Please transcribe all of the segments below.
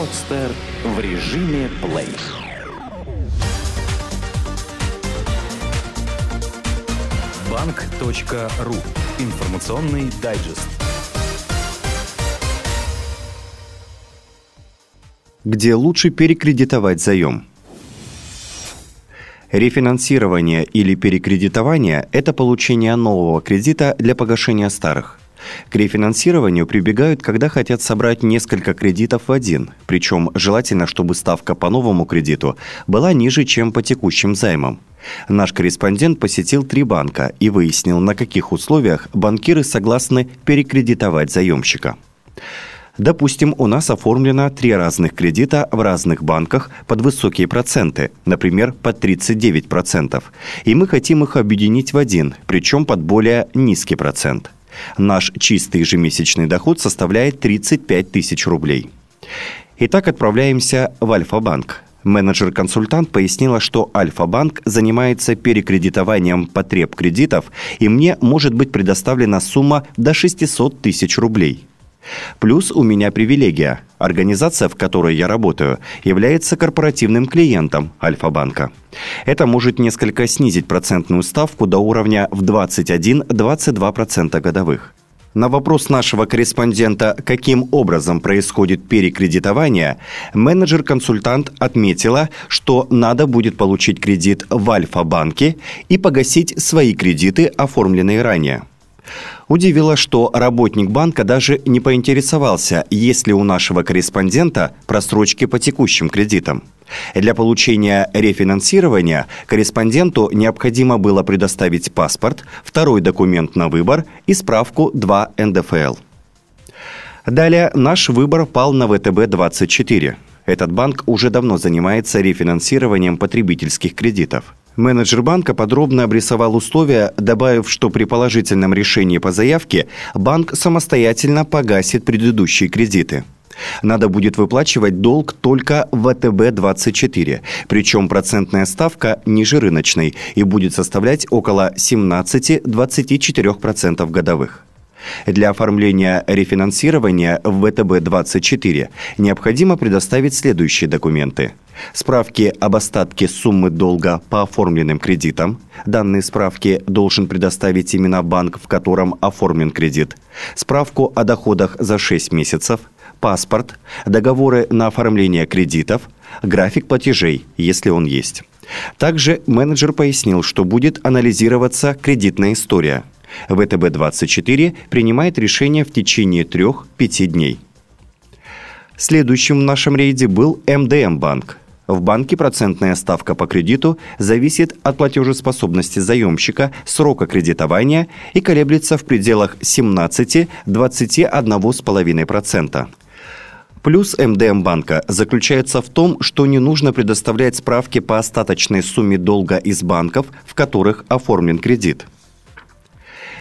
Подстер в режиме плей. Банк.ру. Информационный дайджест. Где лучше перекредитовать заем? Рефинансирование или перекредитование – это получение нового кредита для погашения старых. К рефинансированию прибегают, когда хотят собрать несколько кредитов в один, причем желательно, чтобы ставка по новому кредиту была ниже, чем по текущим займам. Наш корреспондент посетил три банка и выяснил, на каких условиях банкиры согласны перекредитовать заемщика. Допустим, у нас оформлено три разных кредита в разных банках под высокие проценты, например, под 39%, и мы хотим их объединить в один, причем под более низкий процент. Наш чистый ежемесячный доход составляет 35 тысяч рублей. Итак, отправляемся в Альфа-банк. Менеджер-консультант пояснила, что Альфа-банк занимается перекредитованием потреб кредитов, и мне может быть предоставлена сумма до 600 тысяч рублей – Плюс у меня привилегия. Организация, в которой я работаю, является корпоративным клиентом Альфа-банка. Это может несколько снизить процентную ставку до уровня в 21-22% годовых. На вопрос нашего корреспондента, каким образом происходит перекредитование, менеджер-консультант отметила, что надо будет получить кредит в Альфа-банке и погасить свои кредиты, оформленные ранее. Удивило, что работник банка даже не поинтересовался, есть ли у нашего корреспондента просрочки по текущим кредитам. Для получения рефинансирования корреспонденту необходимо было предоставить паспорт, второй документ на выбор и справку 2 НДФЛ. Далее наш выбор пал на ВТБ-24. Этот банк уже давно занимается рефинансированием потребительских кредитов – Менеджер банка подробно обрисовал условия, добавив, что при положительном решении по заявке банк самостоятельно погасит предыдущие кредиты. Надо будет выплачивать долг только в ВТБ-24, причем процентная ставка ниже рыночной и будет составлять около 17-24% годовых. Для оформления рефинансирования в ВТБ-24 необходимо предоставить следующие документы. Справки об остатке суммы долга по оформленным кредитам. Данные справки должен предоставить именно банк, в котором оформлен кредит. Справку о доходах за 6 месяцев. Паспорт. Договоры на оформление кредитов. График платежей, если он есть. Также менеджер пояснил, что будет анализироваться кредитная история – ВТБ-24 принимает решение в течение 3-5 дней. Следующим в нашем рейде был МДМ-банк. В банке процентная ставка по кредиту зависит от платежеспособности заемщика, срока кредитования и колеблется в пределах 17-21,5%. Плюс МДМ банка заключается в том, что не нужно предоставлять справки по остаточной сумме долга из банков, в которых оформлен кредит.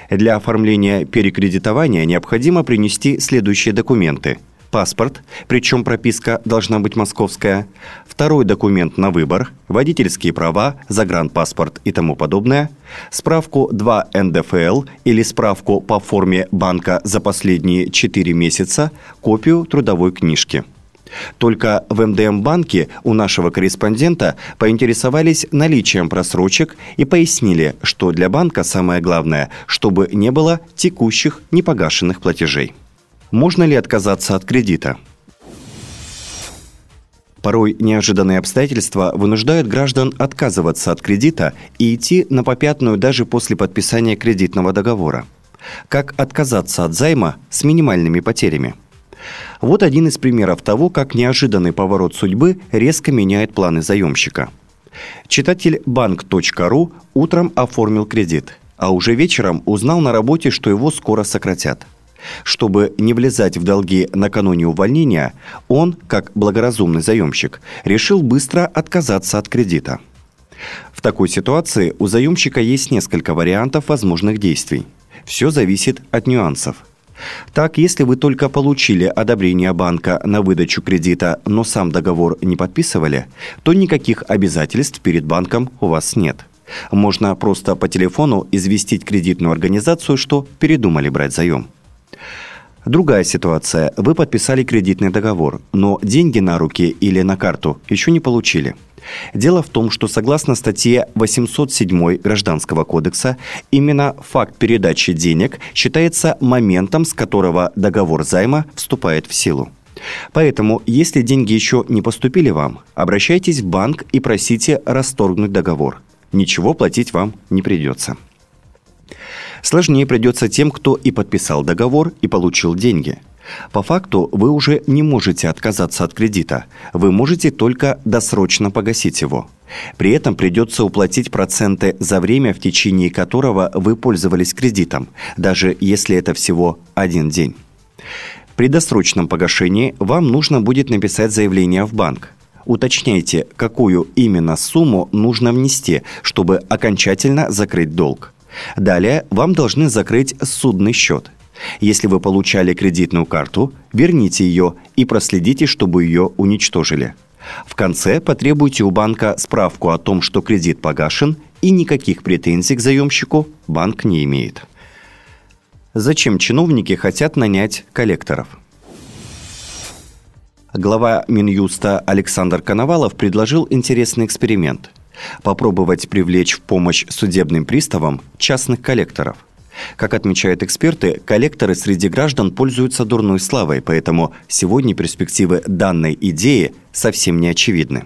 Для оформления перекредитования необходимо принести следующие документы. Паспорт, причем прописка должна быть московская, второй документ на выбор, водительские права, загранпаспорт и тому подобное, справку 2 НДФЛ или справку по форме банка за последние 4 месяца, копию трудовой книжки – только в МДМ-банке у нашего корреспондента поинтересовались наличием просрочек и пояснили, что для банка самое главное, чтобы не было текущих непогашенных платежей. Можно ли отказаться от кредита? Порой неожиданные обстоятельства вынуждают граждан отказываться от кредита и идти на попятную даже после подписания кредитного договора. Как отказаться от займа с минимальными потерями – вот один из примеров того, как неожиданный поворот судьбы резко меняет планы заемщика. Читатель банк.ру утром оформил кредит, а уже вечером узнал на работе, что его скоро сократят. Чтобы не влезать в долги накануне увольнения, он, как благоразумный заемщик, решил быстро отказаться от кредита. В такой ситуации у заемщика есть несколько вариантов возможных действий. Все зависит от нюансов – так, если вы только получили одобрение банка на выдачу кредита, но сам договор не подписывали, то никаких обязательств перед банком у вас нет. Можно просто по телефону известить кредитную организацию, что передумали брать заем. Другая ситуация. Вы подписали кредитный договор, но деньги на руки или на карту еще не получили. Дело в том, что согласно статье 807 Гражданского кодекса, именно факт передачи денег считается моментом, с которого договор займа вступает в силу. Поэтому, если деньги еще не поступили вам, обращайтесь в банк и просите расторгнуть договор. Ничего платить вам не придется. Сложнее придется тем, кто и подписал договор, и получил деньги. По факту вы уже не можете отказаться от кредита. Вы можете только досрочно погасить его. При этом придется уплатить проценты за время, в течение которого вы пользовались кредитом, даже если это всего один день. При досрочном погашении вам нужно будет написать заявление в банк. Уточняйте, какую именно сумму нужно внести, чтобы окончательно закрыть долг. Далее вам должны закрыть судный счет. Если вы получали кредитную карту, верните ее и проследите, чтобы ее уничтожили. В конце потребуйте у банка справку о том, что кредит погашен и никаких претензий к заемщику банк не имеет. Зачем чиновники хотят нанять коллекторов? Глава Минюста Александр Коновалов предложил интересный эксперимент – попробовать привлечь в помощь судебным приставам частных коллекторов. Как отмечают эксперты, коллекторы среди граждан пользуются дурной славой, поэтому сегодня перспективы данной идеи совсем не очевидны.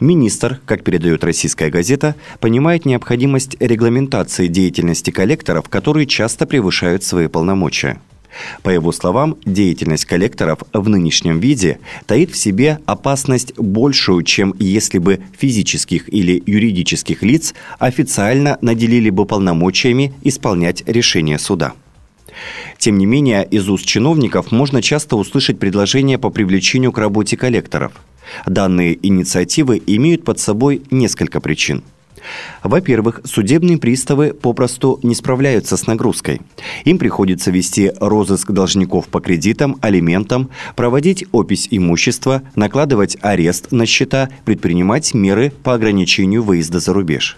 Министр, как передает российская газета, понимает необходимость регламентации деятельности коллекторов, которые часто превышают свои полномочия. По его словам, деятельность коллекторов в нынешнем виде таит в себе опасность большую, чем если бы физических или юридических лиц официально наделили бы полномочиями исполнять решения суда. Тем не менее, из уст чиновников можно часто услышать предложения по привлечению к работе коллекторов. Данные инициативы имеют под собой несколько причин – во-первых, судебные приставы попросту не справляются с нагрузкой. Им приходится вести розыск должников по кредитам, алиментам, проводить опись имущества, накладывать арест на счета, предпринимать меры по ограничению выезда за рубеж.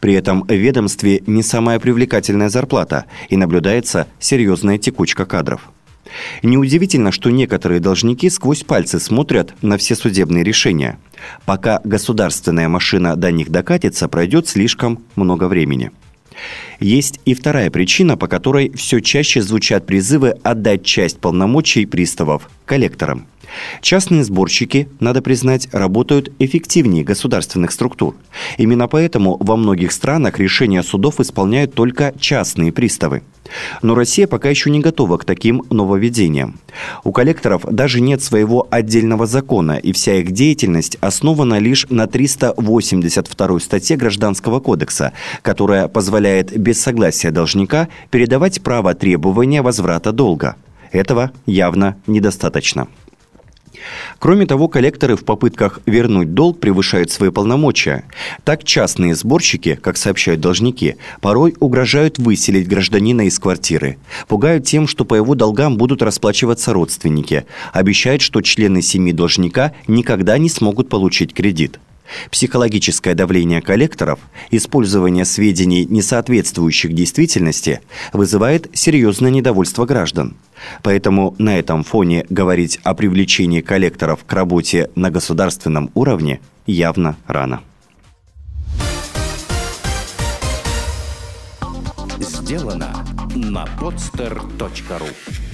При этом в ведомстве не самая привлекательная зарплата и наблюдается серьезная текучка кадров. Неудивительно, что некоторые должники сквозь пальцы смотрят на все судебные решения. Пока государственная машина до них докатится, пройдет слишком много времени. Есть и вторая причина, по которой все чаще звучат призывы отдать часть полномочий приставов коллекторам – Частные сборщики, надо признать, работают эффективнее государственных структур. Именно поэтому во многих странах решения судов исполняют только частные приставы. Но Россия пока еще не готова к таким нововведениям. У коллекторов даже нет своего отдельного закона, и вся их деятельность основана лишь на 382 статье Гражданского кодекса, которая позволяет без согласия должника передавать право требования возврата долга. Этого явно недостаточно. Кроме того, коллекторы в попытках вернуть долг превышают свои полномочия. Так частные сборщики, как сообщают должники, порой угрожают выселить гражданина из квартиры. Пугают тем, что по его долгам будут расплачиваться родственники. Обещают, что члены семьи должника никогда не смогут получить кредит. Психологическое давление коллекторов, использование сведений, не соответствующих действительности, вызывает серьезное недовольство граждан. Поэтому на этом фоне говорить о привлечении коллекторов к работе на государственном уровне явно рано. Сделано на podster.ru